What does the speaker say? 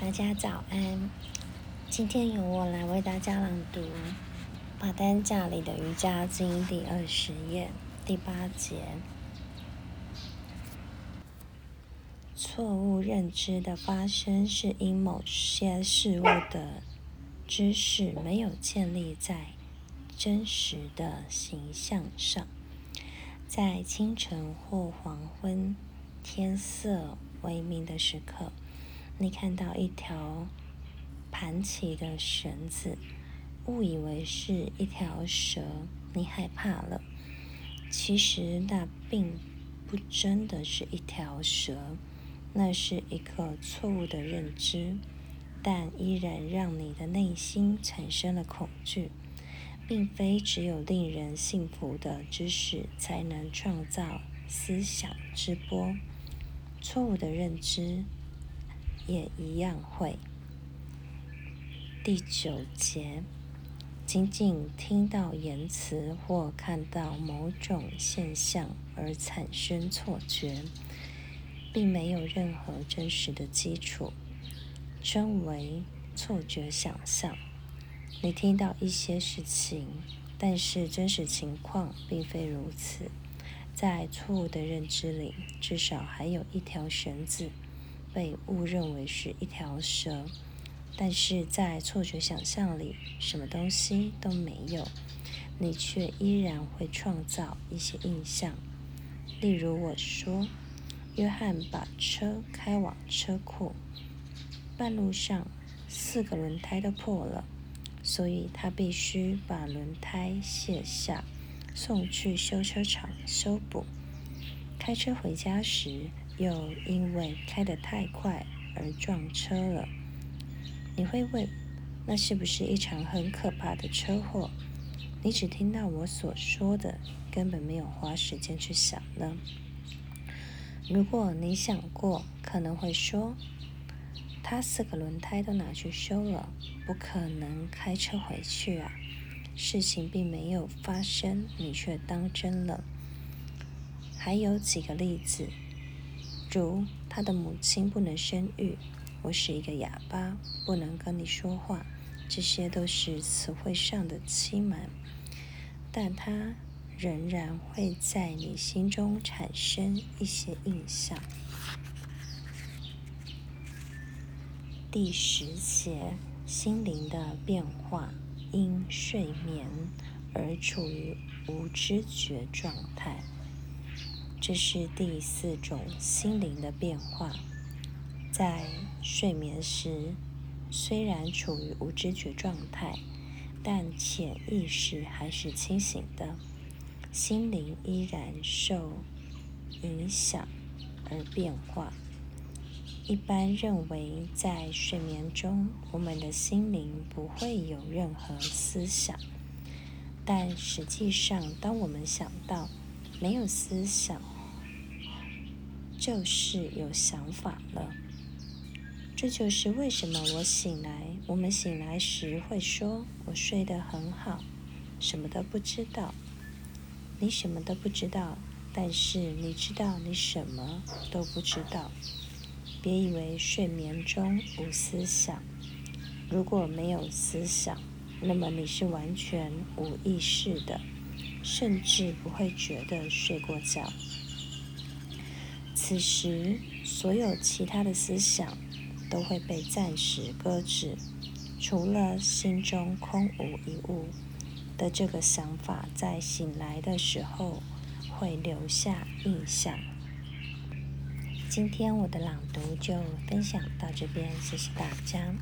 大家早安，今天由我来为大家朗读《马丹架里的瑜伽经》第二十页第八节。错误认知的发生，是因某些事物的知识没有建立在真实的形象上。在清晨或黄昏，天色微明的时刻。你看到一条盘起的绳子，误以为是一条蛇，你害怕了。其实那并不真的是一条蛇，那是一个错误的认知，但依然让你的内心产生了恐惧。并非只有令人信服的知识才能创造思想之波，错误的认知。也一样会。第九节，仅仅听到言辞或看到某种现象而产生错觉，并没有任何真实的基础，称为错觉想象。你听到一些事情，但是真实情况并非如此。在错误的认知里，至少还有一条绳子。被误认为是一条蛇，但是在错觉想象里，什么东西都没有，你却依然会创造一些印象。例如，我说，约翰把车开往车库，半路上四个轮胎都破了，所以他必须把轮胎卸下，送去修车厂修补。开车回家时。又因为开得太快而撞车了。你会问，那是不是一场很可怕的车祸？你只听到我所说的，根本没有花时间去想呢。如果你想过，可能会说，他四个轮胎都拿去修了，不可能开车回去啊。事情并没有发生，你却当真了。还有几个例子。如他的母亲不能生育，我是一个哑巴，不能跟你说话，这些都是词汇上的欺瞒，但他仍然会在你心中产生一些印象。第十节，心灵的变化因睡眠而处于无知觉状态。这是第四种心灵的变化，在睡眠时，虽然处于无知觉状态，但潜意识还是清醒的，心灵依然受影响而变化。一般认为，在睡眠中，我们的心灵不会有任何思想，但实际上，当我们想到。没有思想，就是有想法了。这就是为什么我醒来，我们醒来时会说：“我睡得很好，什么都不知道。”你什么都不知道，但是你知道你什么都不知道。别以为睡眠中无思想。如果没有思想，那么你是完全无意识的。甚至不会觉得睡过觉。此时，所有其他的思想都会被暂时搁置，除了心中空无一物的这个想法，在醒来的时候会留下印象。今天我的朗读就分享到这边，谢谢大家。